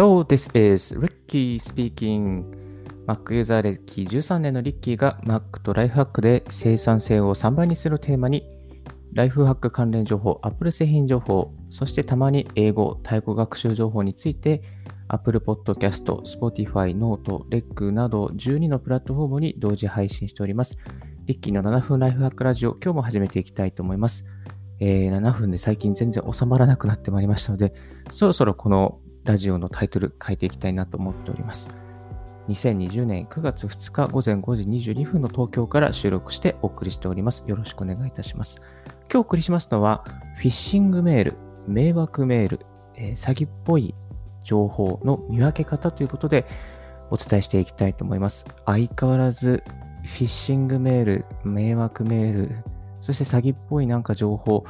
Hello, this is Ricky speaking. Mac ユーザー歴13年のリッキーが Mac とライフハックで生産性を3倍にするテーマに、ライフハック関連情報、Apple 製品情報、そしてたまに英語、タイ語学習情報について、Apple Podcast、Spotify、Note、REC など12のプラットフォームに同時配信しております。リッキーの7分ライフハックラジオ、今日も始めていきたいと思います。えー、7分で最近全然収まらなくなってまいりましたので、そろそろこのラジオのタイトル変えていきたいなと思っております。2020年9月2日午前5時22分の東京から収録してお送りしております。よろしくお願いいたします。今日お送りしますのは、フィッシングメール、迷惑メール、えー、詐欺っぽい情報の見分け方ということでお伝えしていきたいと思います。相変わらず、フィッシングメール、迷惑メール、そして詐欺っぽいなんか情報、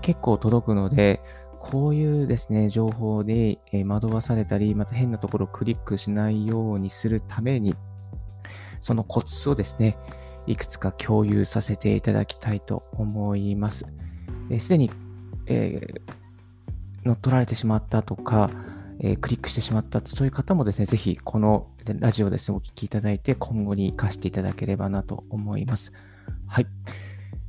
結構届くので、こういうですね、情報で、え惑わされたり、また変なところをクリックしないようにするために、そのコツをですね、いくつか共有させていただきたいと思います。す、で、に、えー、乗っ取られてしまったとか、えー、クリックしてしまったと、そういう方もですね、ぜひこのラジオですね、お聞きいただいて、今後に活かしていただければなと思います。はい。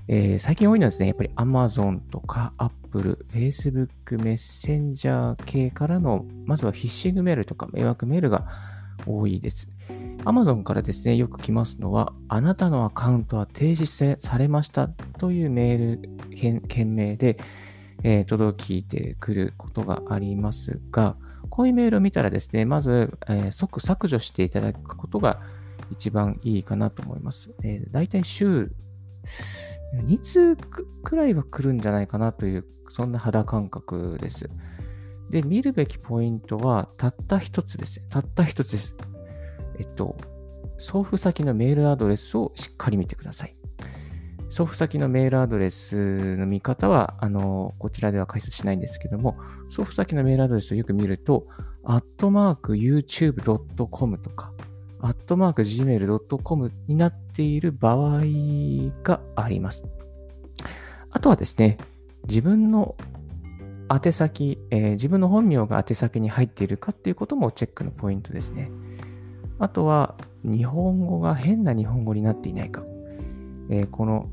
えー、最近多いのはですね、やっぱり Amazon とか Apple、Facebook、Messenger 系からの、まずはフィッシングメールとか迷惑メールが多いです。Amazon からですね、よく来ますのは、あなたのアカウントは停止されましたというメール、件名で、えー、届いてくることがありますが、こういうメールを見たらですね、まず、えー、即削除していただくことが一番いいかなと思います。えー、大体週2通くらいは来るんじゃないかなという、そんな肌感覚です。で、見るべきポイントは、たった一つです。たった一つです。えっと、送付先のメールアドレスをしっかり見てください。送付先のメールアドレスの見方は、あの、こちらでは解説しないんですけども、送付先のメールアドレスをよく見ると、アットマーク youtube.com とか、アットマーク gmail.com になっている場合があります。あとはですね、自分の宛先、えー、自分の本名が宛先に入っているかっていうこともチェックのポイントですね。あとは、日本語が変な日本語になっていないか。えー、この、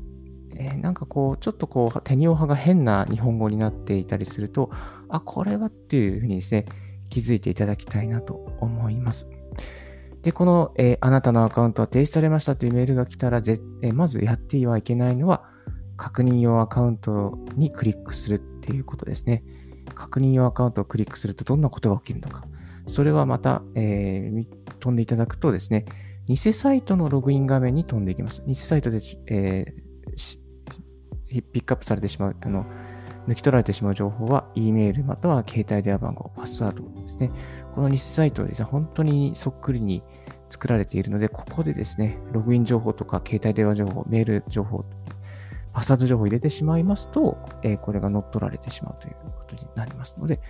えー、なんかこう、ちょっとこう、手にオハが変な日本語になっていたりすると、あ、これはっていうふうにですね、気づいていただきたいなと思います。で、この、えー、あなたのアカウントは停止されましたというメールが来たら、ぜえ、まずやってはいけないのは、確認用アカウントにクリックするっていうことですね。確認用アカウントをクリックするとどんなことが起きるのか。それはまた、えー、飛んでいただくとですね、偽サイトのログイン画面に飛んでいきます。偽サイトで、えー、ピックアップされてしまう、あの、抜き取られてしまう情報は、E メールまたは携帯電話番号、パスワードですね。この偽サイトはですね、本当にそっくりに作られているので、ここでですね、ログイン情報とか携帯電話情報、メール情報、パスワード情報を入れてしまいますと、えー、これが乗っ取られてしまうということになりますので、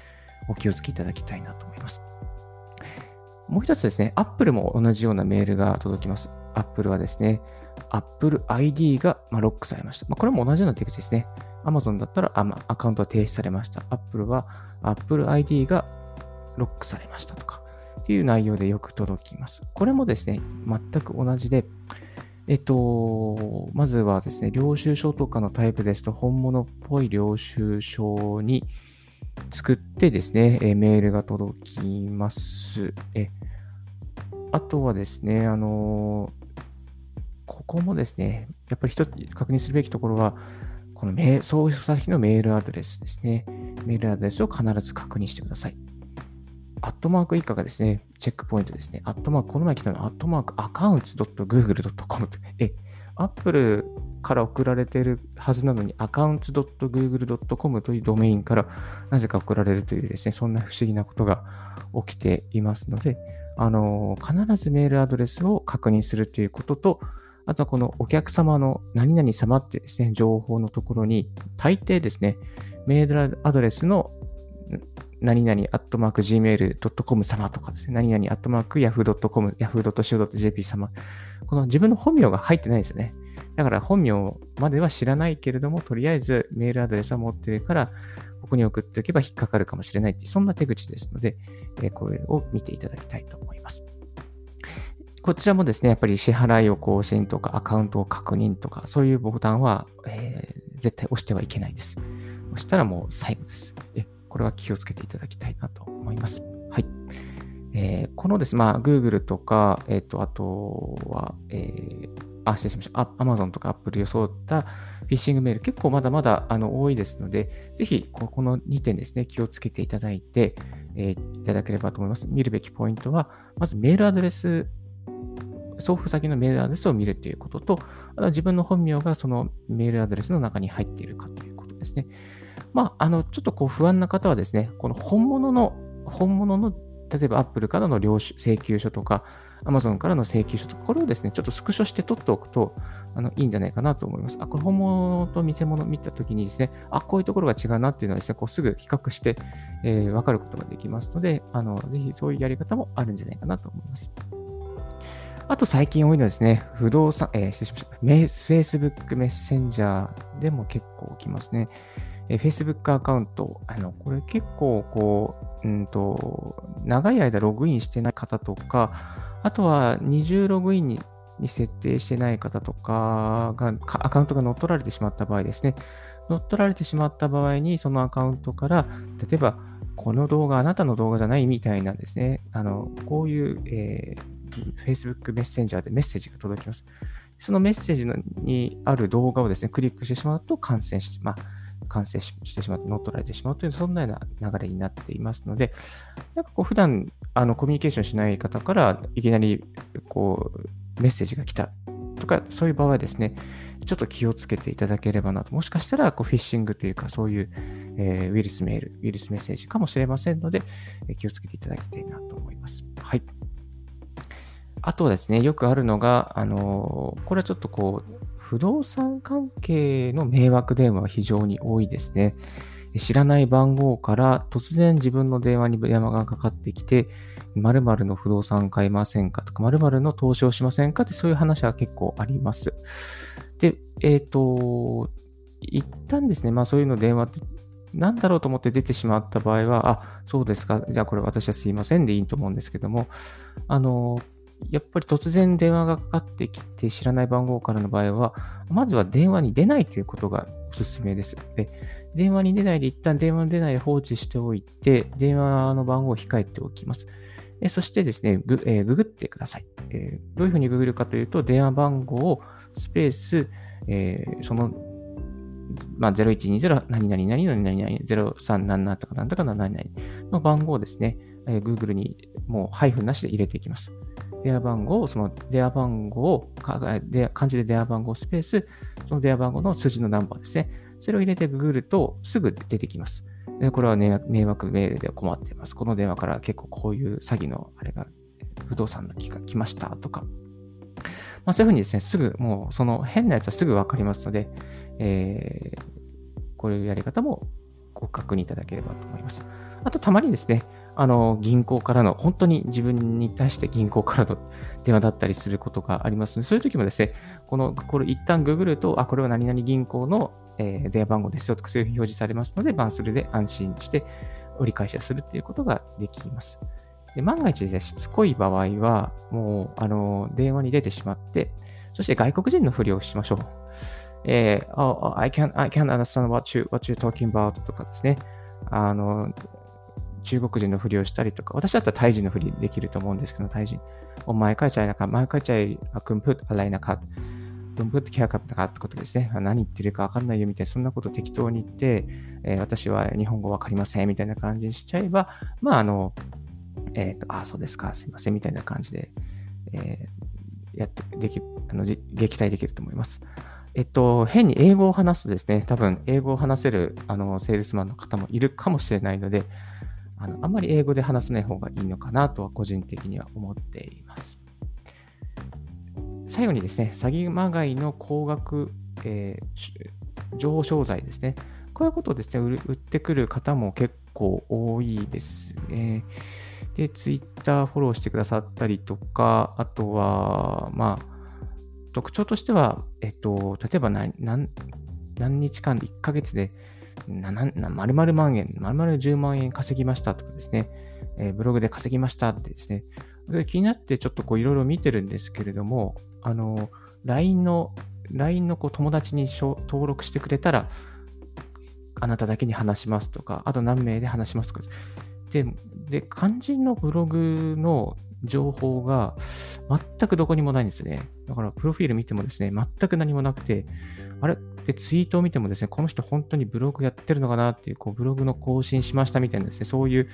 お気をつけいただきたいなと思います。もう一つですね、Apple も同じようなメールが届きます。Apple はですね、Apple ID がロックされました。まあ、これも同じような手口ですね。Amazon だったらアカウントは停止されました。Apple は Apple ID がロックされましたとか、っていう内容でよく届きます。これもですね、全く同じで、えっと、まずはですね、領収書とかのタイプですと、本物っぽい領収書に作ってですね、えメールが届きます。えあとはですね、あのここもですね、やっぱり一つ確認するべきところは、このメ送付先のメールアドレスですね。メールアドレスを必ず確認してください。アットマーク以下がですね、チェックポイントですね。アットマーク、この前来たの、アットマーク、アカウンツ .google.com。え、アップルから送られているはずなのに、アカウンツ .google.com というドメインからなぜか送られるというですね、そんな不思議なことが起きていますので、あの、必ずメールアドレスを確認するということと、あとはこのお客様の何々様ってですね、情報のところに、大抵ですね、メールアドレスの何々アットマーク gmail.com 様とかですね、何々アットマーク yahoo.com、yahoo.co.jp 様。この自分の本名が入ってないですよね。だから本名までは知らないけれども、とりあえずメールアドレスは持ってるから、僕に送っておけば引っかかるかもしれないって、そんな手口ですので、えこれを見ていただきたいと思います。こちらもですね、やっぱり支払いを更新とかアカウントを確認とか、そういうボタンは、えー、絶対押してはいけないです。押したらもう最後です。えこれは気をつけていただきたいなと思います。はい。えー、このですね、まあ、Google とか、えっ、ー、と、あとは、えー、あ、失礼しました。Amazon とか Apple 装ったフィッシングメール、結構まだまだあの多いですので、ぜひここの2点ですね、気をつけていただいて、えー、いただければと思います。見るべきポイントは、まずメールアドレス、送付先のメールアドレスを見るということと、あと自分の本名がそのメールアドレスの中に入っているかということですね。まあ、あの、ちょっとこう不安な方はですね、この本物の、本物の例えば Apple からの領収請求書とか、Amazon からの請求書とか、これをですね、ちょっとスクショして取っておくと、あの、いいんじゃないかなと思います。あ、これ本物と偽物見たときにですね、あ、こういうところが違うなっていうのはですね、こうすぐ比較して、えー、わかることができますので、あの、ぜひそういうやり方もあるんじゃないかなと思います。あと最近多いのはですね、不動産、えー、失礼しました。Facebook メッセンジャーでも結構起きますね。えー、Facebook アカウント、あの、これ結構こう、うんと、長い間ログインしてない方とか、あとは二重ログインにに設定してない方とかが、アカウントが乗っ取られてしまった場合ですね。乗っ取られてしまった場合に、そのアカウントから、例えば、この動画あなたの動画じゃないみたいなんですね。あの、こういう、えー、Facebook メッセンジャーでメッセージが届きます。そのメッセージのにある動画をですね、クリックしてしまうと感染し、まあ、完成してしまって乗っ取られてしまうという、そんなような流れになっていますので、なんかこう、普段あのコミュニケーションしない方から、いきなりこうメッセージが来たとか、そういう場合はですね、ちょっと気をつけていただければなと。もしかしたらこうフィッシングというか、そういう、えー、ウイルスメール、ウイルスメッセージかもしれませんので、え、気をつけていただきたいなと思います。はい。あとはですね、よくあるのが、あのー、これはちょっとこう、不動産関係の迷惑電話は非常に多いですね。知らない番号から突然自分の電話に電話がかかってきて、〇〇の不動産買いませんかとか、〇〇の投資をしませんかってそういう話は結構あります。で、えっ、ー、と、一旦ですね、まあそういうの電話って何だろうと思って出てしまった場合は、あ、そうですか、じゃあこれ私はすいませんでいいと思うんですけども、あの、やっぱり突然電話がかかってきて知らない番号からの場合は、まずは電話に出ないということがおすすめです。で、電話に出ないで一旦電話に出ないで放置しておいて、電話の番号を控えておきます。そしてですね、グ,、えー、ググってください、えー、どういうふうにググるかというと、電話番号をスペース、えー、その、まあ、0120何々何々何々0377とかなんとか何々の番号をですね、えー、Google にもうハイフンなしで入れていきます。電話番号を、その電話番号を、漢字で電話番号スペース、その電話番号の数字のナンバーですね。それを入れてググるとすぐ出てきます。でこれは迷惑メールで困っています。この電話から結構こういう詐欺のあれが、不動産の機が来ましたとか。まあ、そういうふうにですね、すぐ、もうその変なやつはすぐわかりますので、えー、こういうやり方もご確認いただければと思います。あと、たまにですね、あの、銀行からの、本当に自分に対して銀行からの電話だったりすることがありますので、そういう時もですね、この、これ一旦ググると、あ、これは何々銀行の、えー、電話番号ですよとか、そういう表示されますので、まあ、それで安心して折り返しをするっていうことができます。で万が一ですね、しつこい場合は、もう、あの、電話に出てしまって、そして外国人のふりをしましょう。えー、oh, I can't, I can't understand what, you, what you're talking about とかですね。あの、中国人のふりをしたりとか、私だったらタイ人のふりできると思うんですけど、タイ人。お前書いちゃいなか、前書いちゃい、あくんぷっあらいなか、くんぷっキャーカッタかってことですね。何言ってるかわかんないよみたいな、そんなこと適当に言って、えー、私は日本語わかりませんみたいな感じにしちゃえば、まあ、あの、えっ、ー、と、あ、そうですか、すいませんみたいな感じで、えー、やって、でき、あの、撃退できると思います。えっと、変に英語を話すとですね、多分、英語を話せる、あの、セールスマンの方もいるかもしれないので、あのあんまり英語で話さない方がいいのかなとは個人的には思っています。最後にですね、詐欺まがいの高額、えー、情報商材ですね。こういうことをですね、売ってくる方も結構多いですね。で、Twitter フォローしてくださったりとか、あとは、まあ、特徴としては、えっと、例えば何何何日間で1ヶ月で〇〇万円、〇〇10万円稼ぎましたとかですね、えー、ブログで稼ぎましたってですね、気になってちょっとこういろいろ見てるんですけれども、あの、LINE の、LINE のこう友達に登録してくれたら、あなただけに話しますとか、あと何名で話しますとか。で、で肝心のブログの情報が全くどこにもないんですね。だから、プロフィール見てもですね、全く何もなくて、あれ？で、ツイートを見てもですね、この人本当にブログやってるのかなっていう、こう、ブログの更新しましたみたいなですね、そういう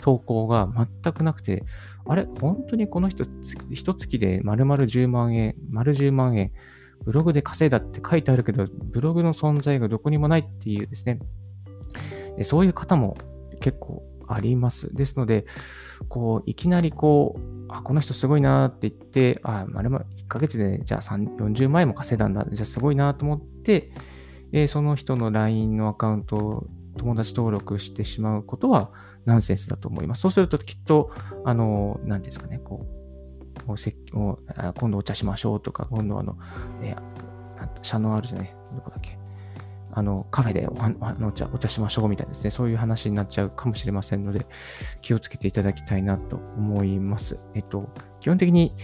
投稿が全くなくて、あれ？本当にこの人、一月で丸々10万円、丸10万円、ブログで稼いだって書いてあるけど、ブログの存在がどこにもないっていうですね、そういう方も結構あります。ですので、こう、いきなりこう、あ、この人すごいなって言って、あ、まるま1ヶ月で、じゃあ40万円も稼いだんだ。じゃあすごいなと思って、えー、その人の LINE のアカウントを友達登録してしまうことはナンセンスだと思います。そうするときっと、あの、何ですかね、こう、おせお今度お茶しましょうとか、今度あの、えー、シャノアールじゃね、どこだっけ、あの、カフェでおあのお茶しましょうみたいですね。そういう話になっちゃうかもしれませんので、気をつけていただきたいなと思います。えっと、基本的に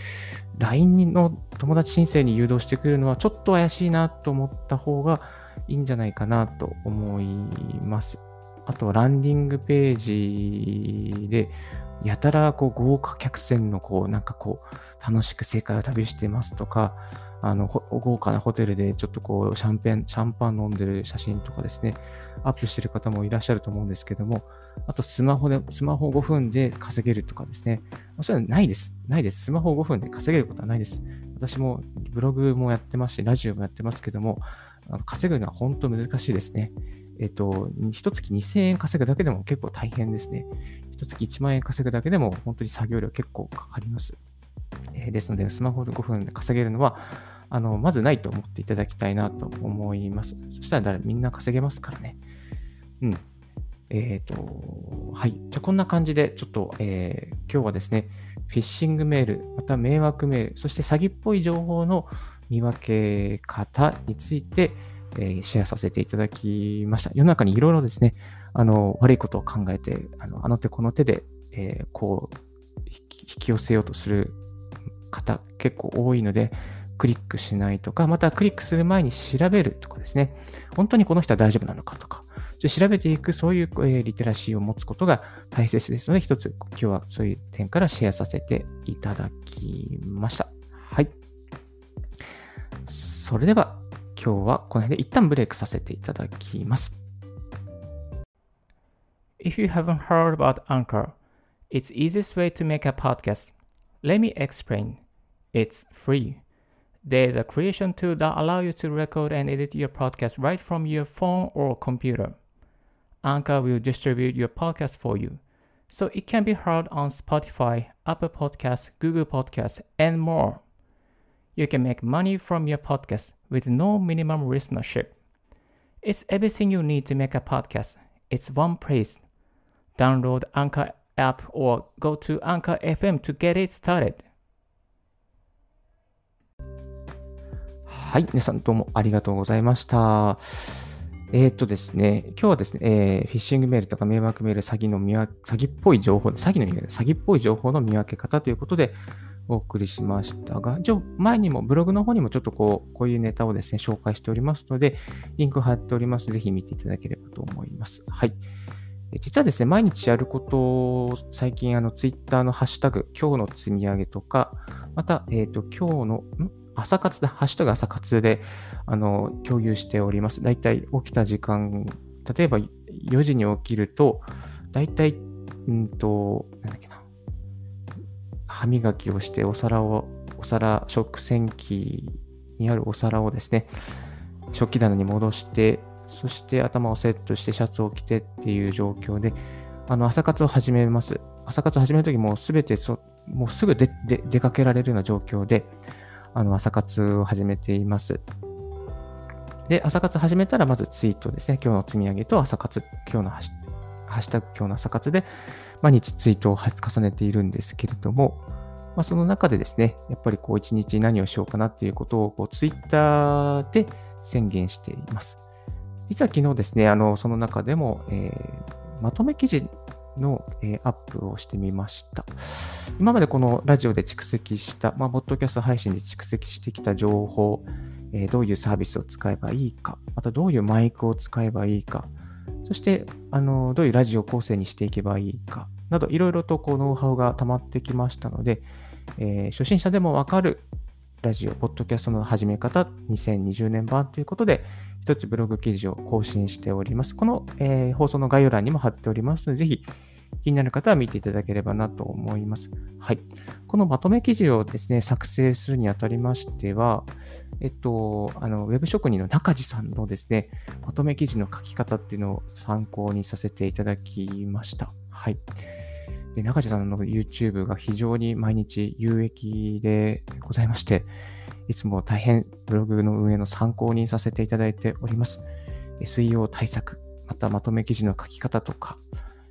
LINE の友達申請に誘導してくるのはちょっと怪しいなと思った方がいいんじゃないかなと思います。あとはランディングページで、やたらこう豪華客船のこうなんかこう楽しく世界を旅してますとか、あの、豪華なホテルでちょっとこう、シャンペン、シャンパン飲んでる写真とかですね、アップしてる方もいらっしゃると思うんですけども、あとスマホで、スマホ5分で稼げるとかですね、それはないです。ないです。スマホ5分で稼げることはないです。私もブログもやってますし、ラジオもやってますけども、稼ぐのは本当難しいですね。えっ、と、一月2000円稼ぐだけでも結構大変ですね。一月1万円稼ぐだけでも本当に作業量結構かかります。えー、ですので、スマホで5分で稼げるのは、あの、まずないと思っていただきたいなと思います。そしたらみんな稼げますからね。うん。えっ、ー、と、はい。じゃ、こんな感じで、ちょっと、えー、今日はですね、フィッシングメール、また迷惑メール、そして詐欺っぽい情報の見分け方について、えー、シェアさせていただきました。世の中にいろいろですね、あの、悪いことを考えて、あのあの手この手で、えー、こう、引き寄せようとする方結構多いので、クリックしないとか、またクリックする前に調べるとかですね、本当にこの人は大丈夫なのかとか、調べていくそういう、えリテラシーを持つことが大切ですので、一つ今日はそういう点からシェアさせていただきました。はい。それでは今日はこの辺で一旦ブレイクさせていただきます。If you haven't heard about Anchor, it's easiest way to make a podcast. Let me explain. It's free. There is a creation tool that allows you to record and edit your podcast right from your phone or computer. Anchor will distribute your podcast for you, so it can be heard on Spotify, Apple Podcasts, Google Podcasts, and more. You can make money from your podcast with no minimum listenership. It's everything you need to make a podcast. It's one place. Download Anchor app or go to Anchor FM to get it started. はい、皆さんどうもありがとうございました。えー、っとですね、今日はですね、えー、フィッシングメールとか迷惑メール、詐欺の見分詐欺っぽい情報、詐欺の意味で、詐欺っぽい情報の見分け方ということでお送りしましたが、一応前にもブログの方にもちょっとこう、こういうネタをですね、紹介しておりますので、リンク貼っております。ぜひ見ていただければと思います。はい。実はですね、毎日やることを最近、あの、ツイッターのハッシュタグ、今日の積み上げとか、また、えっ、ー、と、今日の、ん？朝活だ、ハッシュタグ朝活で、あの、共有しております。だいたい起きた時間、例えば4時に起きると、だいたい、うんと、なんだっけな、歯磨きをしてお皿を、お皿、食洗機にあるお皿をですね、食器棚に戻して、そして頭をセットしてシャツを着てっていう状況で、あの、朝活を始めます。朝活を始めるときもうすべてそ、もうすぐ出かけられるような状況で、あの、朝活を始めています。で、朝活始めたら、まずツイートですね。今日の積み上げと朝活、今日のハッシュタグ、今日の朝活で、毎日ツイートを重ねているんですけれども、まあ、その中でですね、やっぱりこう、一日何をしようかなっていうことを、こう、ツイッターで宣言しています。実は昨日ですね、あの、その中でも、えー、まとめ記事の、えー、アップをしてみました。今までこのラジオで蓄積した、まあ、ポッドキャスト配信で蓄積してきた情報、えー、どういうサービスを使えばいいか、またどういうマイクを使えばいいか、そして、あの、どういうラジオ構成にしていけばいいか、など、いろいろとこうノウハウが溜まってきましたので、えー、初心者でもわかるラジオ、ポッドキャストの始め方2020年版ということで、一つブログ記事を更新しております。この、えー、放送の概要欄にも貼っておりますので、ぜひ気になる方は見ていただければなと思います。はい。このまとめ記事をですね、作成するにあたりましては、えっと、あの、ウェブ職人の中地さんのですね、まとめ記事の書き方っていうのを参考にさせていただきました。はい。で中地さんの YouTube が非常に毎日有益でございまして、いつも大変ブログの運営の参考にさせていただいております。SEO 対策、またまとめ記事の書き方とか、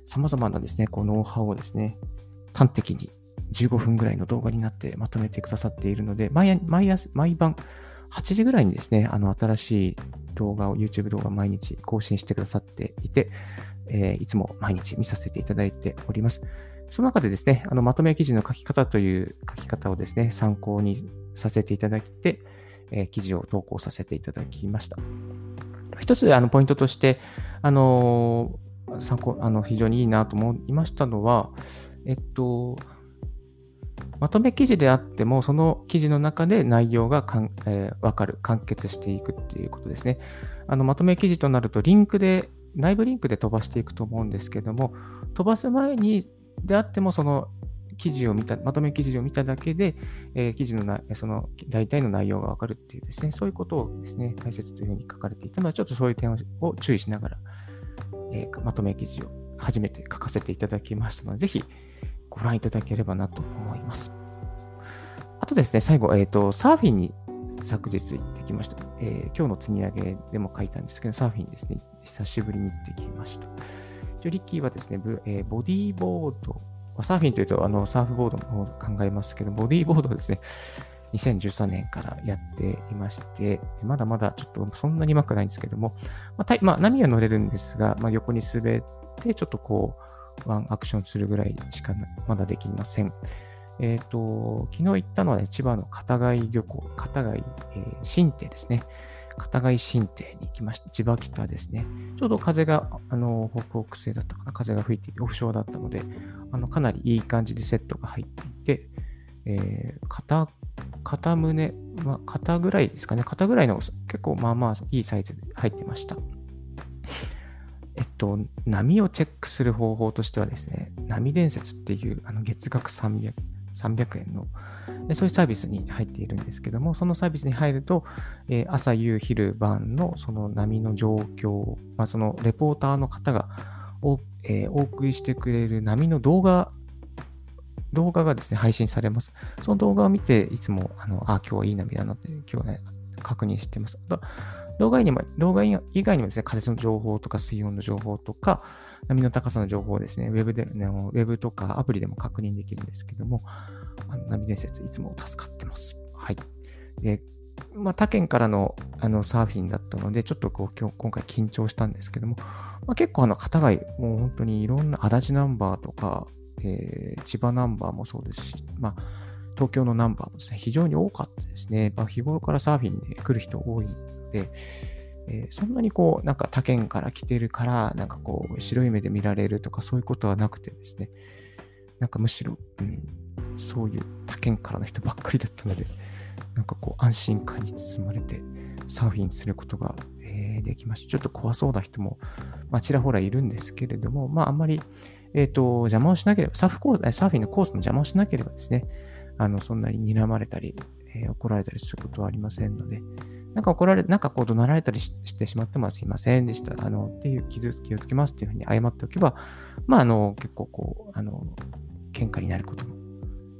様々なですね、こうノウハウをですね、端的に15分ぐらいの動画になってまとめてくださっているので、毎毎毎晩8時ぐらいにですね、あの新しい動画を、YouTube 動画を毎日更新してくださっていて、えー、いつも毎日見させていただいております。その中でですね、あのまとめ記事の書き方という書き方をですね、参考にさせていただいて、えー、記事を投稿させていただきました。一つあのポイントとして、あのー、参考、あの非常にいいなと思いましたのは、えっと、まとめ記事であっても、その記事の中で内容がかん、えー、分かる、完結していくっていうことですね。あのまとめ記事となると、リンクで、内部リンクで飛ばしていくと思うんですけども、飛ばす前にであっても、その記事を見た、まとめ記事を見ただけで、えー、記事のな、その大体の内容がわかるっていうですね、そういうことをですね、大切というふうに書かれていたので、ちょっとそういう点を注意しながら、えー、まとめ記事を初めて書かせていただきましたので、ぜひご覧いただければなと思います。あとですね、最後、えっ、ー、と、サーフィンに昨日行ってきました。えー、今日の積み上げでも書いたんですけど、サーフィンですね、久しぶりに行ってきました。一応、リッキーはですね、えー、ボディーボード、サーフィンというとあのサーフボードの方を考えますけど、ボディーボードですね、2013年からやっていまして、まだまだちょっとそんなにうまくないんですけども、まあ、まあ、波は乗れるんですが、まあ、横に滑って、ちょっとこう、ワンアクションするぐらいしかまだできません。えっ、ー、と、昨日行ったのは、ね、千葉の片貝漁港、片貝、えー、新手ですね。片貝新邸に行きました。千葉北ですね。ちょうど風が、あの、北北西だったかな。風が吹いていて、オフショアだったので、あの、かなりいい感じでセットが入っていて、えー、片、片胸、まあ、肩ぐらいですかね。肩ぐらいの結構まあまあいいサイズで入ってました。えっと、波をチェックする方法としてはですね、波伝説っていうあの月額300、300円の、そういうサービスに入っているんですけども、そのサービスに入ると、えー、朝、夕、昼、晩のその波の状況、まあ、そのレポーターの方がお,、えー、お送りしてくれる波の動画、動画がですね、配信されます。その動画を見て、いつも、あの、あ、今日はいい波だなって、今日ね、確認してます。あ動画にも、動画以外にもですね、風の情報とか水温の情報とか、波の高さの情報をですね、ウェブで、ウェブとかアプリでも確認できるんですけども、あの波伝説いつも助かってます。はい。で、まあ、他県からのあのサーフィンだったので、ちょっとこう今日今回緊張したんですけども、まあ、結構あの片貝、もう本当にいろんな足立ナンバーとか、えー、千葉ナンバーもそうですし、まあ、東京のナンバーもですね、非常に多かったですね。まあ、日頃からサーフィンで来る人多いで、えー、そんなにこう、なんか他県から来てるから、なんかこう、白い目で見られるとかそういうことはなくてですね、なんかむしろ、うん、そういう他県からの人ばっかりだったので、なんかこう安心感に包まれてサーフィンすることが、えー、できました。ちょっと怖そうな人も、まあ、ちらほらいるんですけれども、まああんまり、えっ、ー、と、邪魔をしなければ、サーフコース、サーフィンのコースの邪魔をしなければですね、あの、そんなに睨まれたり、えー、怒られたりすることはありませんので、なんか怒られ、なんかこう怒鳴られたりしてしまってもすいませんでした。あの、っていう傷つきをつけますっていうふうに謝っておけば、まあ、あの、結構こう、あの、喧嘩になることも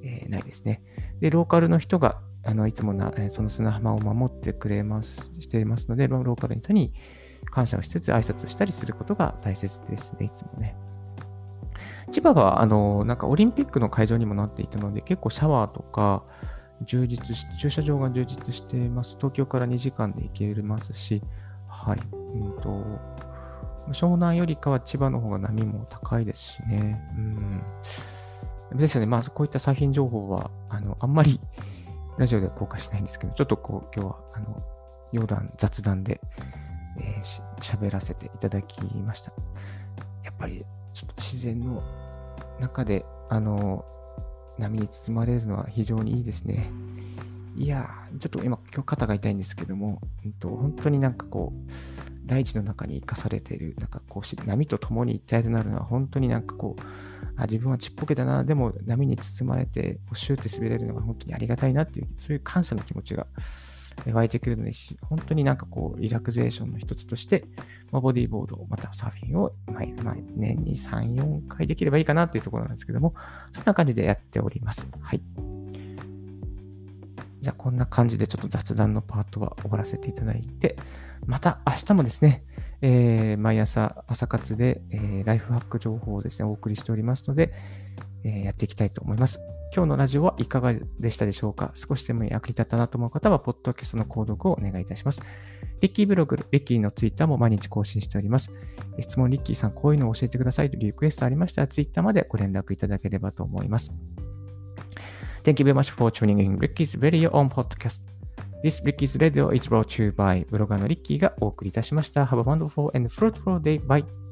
えー、ないですね。で、ローカルの人が、あのいつもな、えその砂浜を守ってくれます、していますので、ローカルの人に感謝をしつつ挨拶したりすることが大切ですね、いつもね。千葉は、あの、なんかオリンピックの会場にもなっていたので、結構シャワーとか、充実し駐車場が充実しています。東京から2時間で行けますし、はい。うんと、湘南よりかは千葉の方が波も高いですしね。うん。ですよね。まあ、こういったサーフィン情報は、あの、あんまり ラジオでは公開しないんですけど、ちょっとこう、今日は、あの、余談、雑談で、えー、喋らせていただきました。やっぱり、ちょっと自然の中で、あの、波に包まれるのは非常にいいですね。いや、ちょっと今、今日肩が痛いんですけども、うんと、本当になんかこう、大地の中に生かされている、なんかこう、波と共に一体となるのは、本当になんかこう、あ自分はちっぽけだな、でも波に包まれて、シューって滑れるのが本当にありがたいなっていう、そういう感謝の気持ちが湧いてくるので、本当になんかこう、リラクゼーションの一つとして、まあ、ボディーボード、またサーフィンを、まあ、まあ、年に3、4回できればいいかなっていうところなんですけども、そんな感じでやっております。はい。じゃあ、こんな感じでちょっと雑談のパートは終わらせていただいて、また明日もですね、えー、毎朝朝活で、えー、ライフハック情報をですね、お送りしておりますので、えー、やっていきたいと思います。今日のラジオはいかがでしたでしょうか？少しでも役に立ったなと思う方は、ポッドキャストの購読をお願いいたします。リッキーブログ、リッキーのツイッターも毎日更新しております。質問、リッキーさん、こういうのを教えてくださいというリクエストありましたら、ツイッターまでご連絡いただければと思います。Thank you very much for tuning in Ricky's Radio on Podcast. This Ricky's Radio is brought to you by ブロガーのリッキーがお送りいたしました。Have a wonderful and fruitful day. Bye.